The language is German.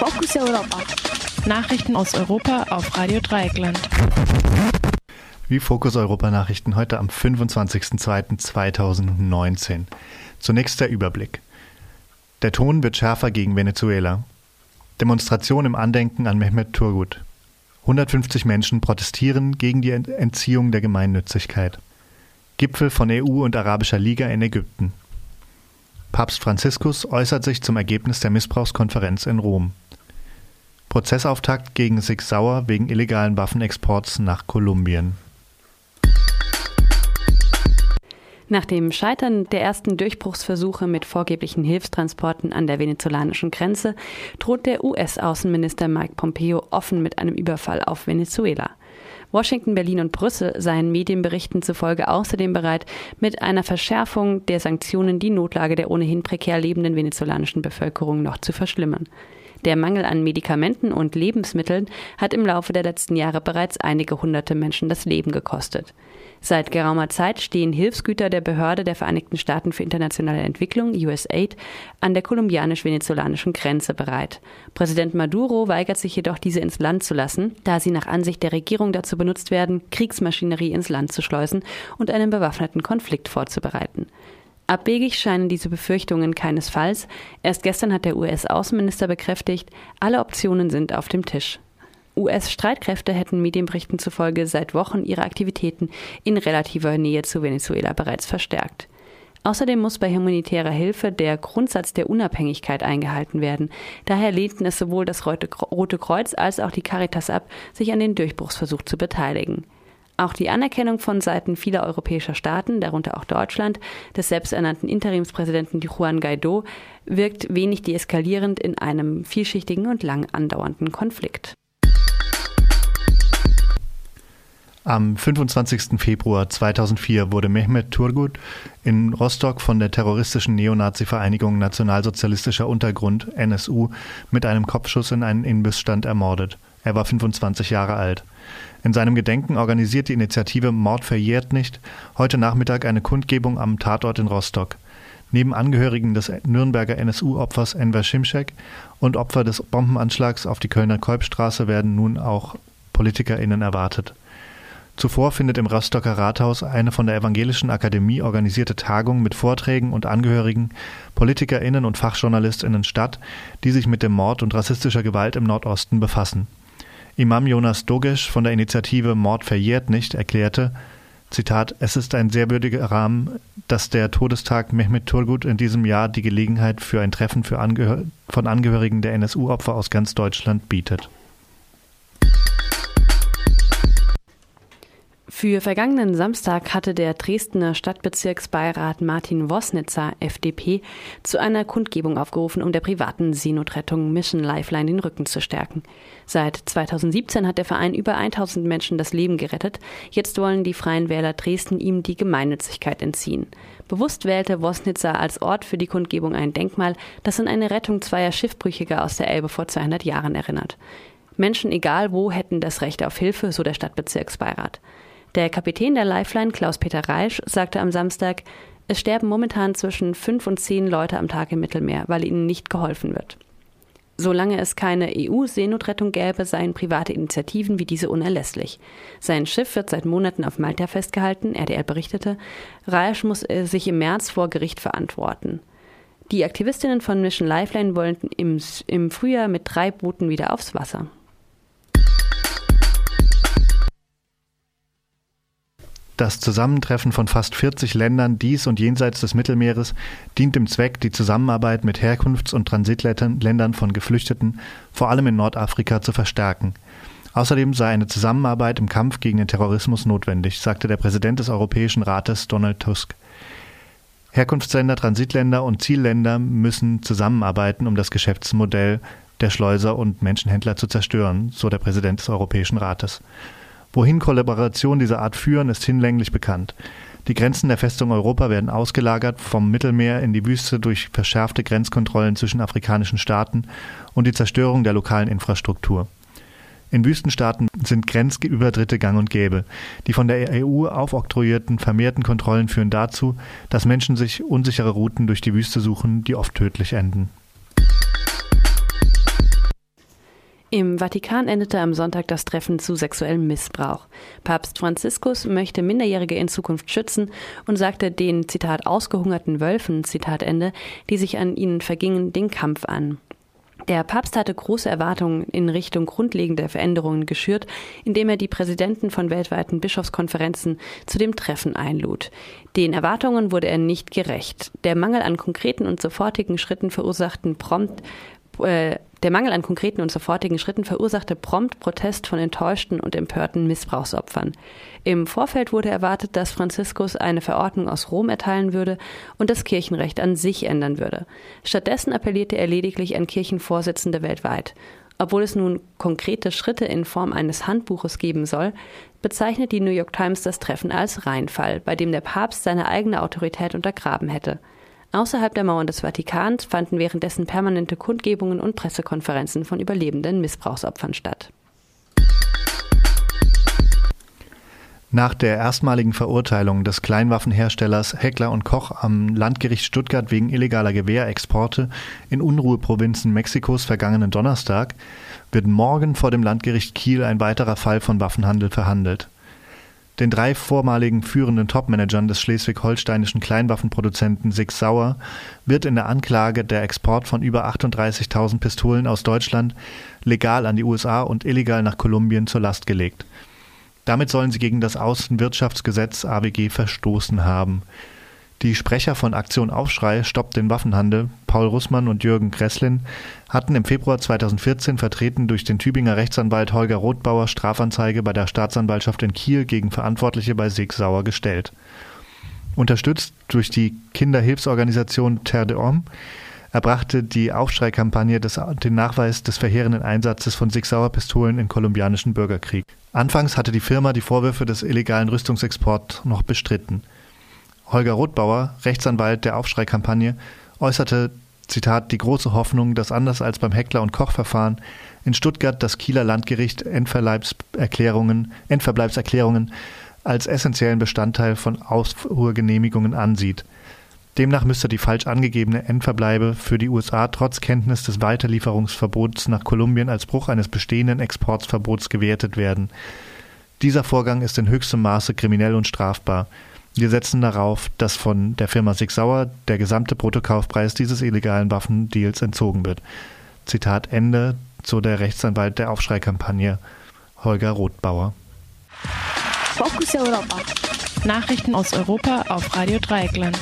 Fokus Europa. Nachrichten aus Europa auf Radio Dreieckland. Wie Fokus Europa Nachrichten heute am 25.02.2019. Zunächst der Überblick. Der Ton wird schärfer gegen Venezuela. Demonstration im Andenken an Mehmet Turgut. 150 Menschen protestieren gegen die Entziehung der Gemeinnützigkeit. Gipfel von EU und Arabischer Liga in Ägypten. Papst Franziskus äußert sich zum Ergebnis der Missbrauchskonferenz in Rom. Prozessauftakt gegen Sig Sauer wegen illegalen Waffenexports nach Kolumbien. Nach dem Scheitern der ersten Durchbruchsversuche mit vorgeblichen Hilfstransporten an der venezolanischen Grenze droht der US-Außenminister Mike Pompeo offen mit einem Überfall auf Venezuela. Washington, Berlin und Brüssel seien Medienberichten zufolge außerdem bereit, mit einer Verschärfung der Sanktionen die Notlage der ohnehin prekär lebenden venezolanischen Bevölkerung noch zu verschlimmern. Der Mangel an Medikamenten und Lebensmitteln hat im Laufe der letzten Jahre bereits einige hunderte Menschen das Leben gekostet. Seit geraumer Zeit stehen Hilfsgüter der Behörde der Vereinigten Staaten für internationale Entwicklung, USAID, an der kolumbianisch-venezolanischen Grenze bereit. Präsident Maduro weigert sich jedoch, diese ins Land zu lassen, da sie nach Ansicht der Regierung dazu benutzt werden, Kriegsmaschinerie ins Land zu schleusen und einen bewaffneten Konflikt vorzubereiten. Abwegig scheinen diese Befürchtungen keinesfalls. Erst gestern hat der US-Außenminister bekräftigt, alle Optionen sind auf dem Tisch. US-Streitkräfte hätten Medienberichten zufolge seit Wochen ihre Aktivitäten in relativer Nähe zu Venezuela bereits verstärkt. Außerdem muss bei humanitärer Hilfe der Grundsatz der Unabhängigkeit eingehalten werden. Daher lehnten es sowohl das Rote Kreuz als auch die Caritas ab, sich an den Durchbruchsversuch zu beteiligen. Auch die Anerkennung von Seiten vieler europäischer Staaten, darunter auch Deutschland, des selbsternannten Interimspräsidenten Juan Guaido, wirkt wenig deeskalierend in einem vielschichtigen und lang andauernden Konflikt. Am 25. Februar 2004 wurde Mehmet Turgut in Rostock von der terroristischen Neonazi-Vereinigung Nationalsozialistischer Untergrund NSU mit einem Kopfschuss in einen Inbissstand ermordet. Er war 25 Jahre alt. In seinem Gedenken organisiert die Initiative Mord verjährt nicht heute Nachmittag eine Kundgebung am Tatort in Rostock. Neben Angehörigen des Nürnberger NSU-Opfers Enver Schimschek und Opfer des Bombenanschlags auf die Kölner Kolbstraße werden nun auch PolitikerInnen erwartet. Zuvor findet im Rostocker Rathaus eine von der Evangelischen Akademie organisierte Tagung mit Vorträgen und Angehörigen, PolitikerInnen und FachjournalistInnen statt, die sich mit dem Mord und rassistischer Gewalt im Nordosten befassen. Imam Jonas Dogesch von der Initiative Mord verjährt nicht erklärte, Zitat, es ist ein sehr würdiger Rahmen, dass der Todestag Mehmet Turgut in diesem Jahr die Gelegenheit für ein Treffen für Angehör von Angehörigen der NSU-Opfer aus ganz Deutschland bietet. Für vergangenen Samstag hatte der Dresdner Stadtbezirksbeirat Martin Wosnitzer, FDP, zu einer Kundgebung aufgerufen, um der privaten Seenotrettung Mission Lifeline den Rücken zu stärken. Seit 2017 hat der Verein über 1000 Menschen das Leben gerettet. Jetzt wollen die Freien Wähler Dresden ihm die Gemeinnützigkeit entziehen. Bewusst wählte Wosnitzer als Ort für die Kundgebung ein Denkmal, das an eine Rettung zweier Schiffbrüchiger aus der Elbe vor 200 Jahren erinnert. Menschen egal wo hätten das Recht auf Hilfe, so der Stadtbezirksbeirat. Der Kapitän der Lifeline, Klaus-Peter Reisch, sagte am Samstag, es sterben momentan zwischen fünf und zehn Leute am Tag im Mittelmeer, weil ihnen nicht geholfen wird. Solange es keine EU-Seenotrettung gäbe, seien private Initiativen wie diese unerlässlich. Sein Schiff wird seit Monaten auf Malta festgehalten, RDL berichtete. Reisch muss äh, sich im März vor Gericht verantworten. Die Aktivistinnen von Mission Lifeline wollten im, im Frühjahr mit drei Booten wieder aufs Wasser. Das Zusammentreffen von fast 40 Ländern dies und jenseits des Mittelmeeres dient dem Zweck, die Zusammenarbeit mit Herkunfts- und Transitländern von Geflüchteten, vor allem in Nordafrika, zu verstärken. Außerdem sei eine Zusammenarbeit im Kampf gegen den Terrorismus notwendig, sagte der Präsident des Europäischen Rates Donald Tusk. Herkunftsländer, Transitländer und Zielländer müssen zusammenarbeiten, um das Geschäftsmodell der Schleuser und Menschenhändler zu zerstören, so der Präsident des Europäischen Rates. Wohin Kollaborationen dieser Art führen, ist hinlänglich bekannt. Die Grenzen der Festung Europa werden ausgelagert vom Mittelmeer in die Wüste durch verschärfte Grenzkontrollen zwischen afrikanischen Staaten und die Zerstörung der lokalen Infrastruktur. In Wüstenstaaten sind Grenzübertritte gang und gäbe. Die von der EU aufoktroyierten vermehrten Kontrollen führen dazu, dass Menschen sich unsichere Routen durch die Wüste suchen, die oft tödlich enden. Im Vatikan endete am Sonntag das Treffen zu sexuellem Missbrauch. Papst Franziskus möchte Minderjährige in Zukunft schützen und sagte den, Zitat, ausgehungerten Wölfen, Zitat Ende, die sich an ihnen vergingen, den Kampf an. Der Papst hatte große Erwartungen in Richtung grundlegender Veränderungen geschürt, indem er die Präsidenten von weltweiten Bischofskonferenzen zu dem Treffen einlud. Den Erwartungen wurde er nicht gerecht. Der Mangel an konkreten und sofortigen Schritten verursachten prompt äh, der Mangel an konkreten und sofortigen Schritten verursachte prompt Protest von enttäuschten und empörten Missbrauchsopfern. Im Vorfeld wurde erwartet, dass Franziskus eine Verordnung aus Rom erteilen würde und das Kirchenrecht an sich ändern würde. Stattdessen appellierte er lediglich an Kirchenvorsitzende weltweit. Obwohl es nun konkrete Schritte in Form eines Handbuches geben soll, bezeichnet die New York Times das Treffen als Reinfall, bei dem der Papst seine eigene Autorität untergraben hätte. Außerhalb der Mauern des Vatikans fanden währenddessen permanente Kundgebungen und Pressekonferenzen von überlebenden Missbrauchsopfern statt. Nach der erstmaligen Verurteilung des Kleinwaffenherstellers Heckler und Koch am Landgericht Stuttgart wegen illegaler Gewehrexporte in Unruheprovinzen Mexikos vergangenen Donnerstag wird morgen vor dem Landgericht Kiel ein weiterer Fall von Waffenhandel verhandelt. Den drei vormaligen führenden Topmanagern des schleswig-holsteinischen Kleinwaffenproduzenten Sig Sauer wird in der Anklage der Export von über 38.000 Pistolen aus Deutschland legal an die USA und illegal nach Kolumbien zur Last gelegt. Damit sollen sie gegen das Außenwirtschaftsgesetz AWG verstoßen haben. Die Sprecher von Aktion Aufschrei Stoppt den Waffenhandel, Paul Russmann und Jürgen Kresslin, hatten im Februar 2014 vertreten durch den Tübinger Rechtsanwalt Holger Rothbauer Strafanzeige bei der Staatsanwaltschaft in Kiel gegen Verantwortliche bei Sig Sauer gestellt. Unterstützt durch die Kinderhilfsorganisation Terre de Homme erbrachte die Aufschreikampagne den Nachweis des verheerenden Einsatzes von Sig Sauer Pistolen im kolumbianischen Bürgerkrieg. Anfangs hatte die Firma die Vorwürfe des illegalen Rüstungsexports noch bestritten. Holger Rothbauer, Rechtsanwalt der Aufschreikampagne, äußerte, Zitat, die große Hoffnung, dass anders als beim Heckler- und Koch-Verfahren in Stuttgart das Kieler Landgericht Endverbleibserklärungen, als essentiellen Bestandteil von Ausfuhrgenehmigungen ansieht. Demnach müsste die falsch angegebene Endverbleibe für die USA trotz Kenntnis des Weiterlieferungsverbots nach Kolumbien als Bruch eines bestehenden Exportverbots gewertet werden. Dieser Vorgang ist in höchstem Maße kriminell und strafbar. Wir setzen darauf, dass von der Firma Sig Sauer der gesamte Bruttokaufpreis dieses illegalen Waffendeals entzogen wird. Zitat Ende, so der Rechtsanwalt der Aufschreikampagne, Holger Rothbauer. Fokus Europa. Nachrichten aus Europa auf Radio Dreieckland.